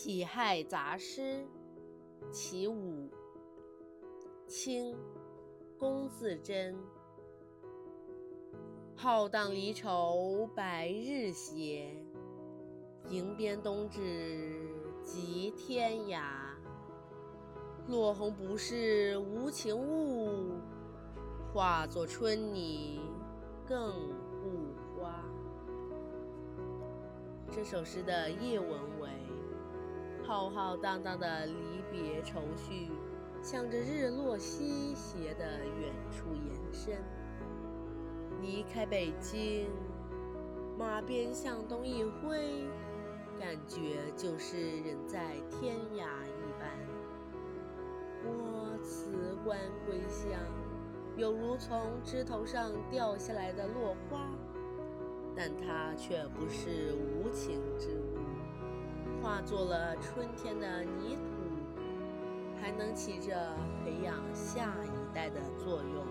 己亥杂诗，其五，清，龚自珍。浩荡离愁白日斜，迎鞭东至即天涯。落红不是无情物，化作春泥更护花。这首诗的叶文为：浩浩荡荡的离别愁绪，向着日落西斜的远处延伸。离开北京，马鞭向东一挥，感觉就是人在天涯一般。我辞官归乡，犹如从枝头上掉下来的落花。但它却不是无情之物，做了春天的泥土，还能起着培养下一代的作用。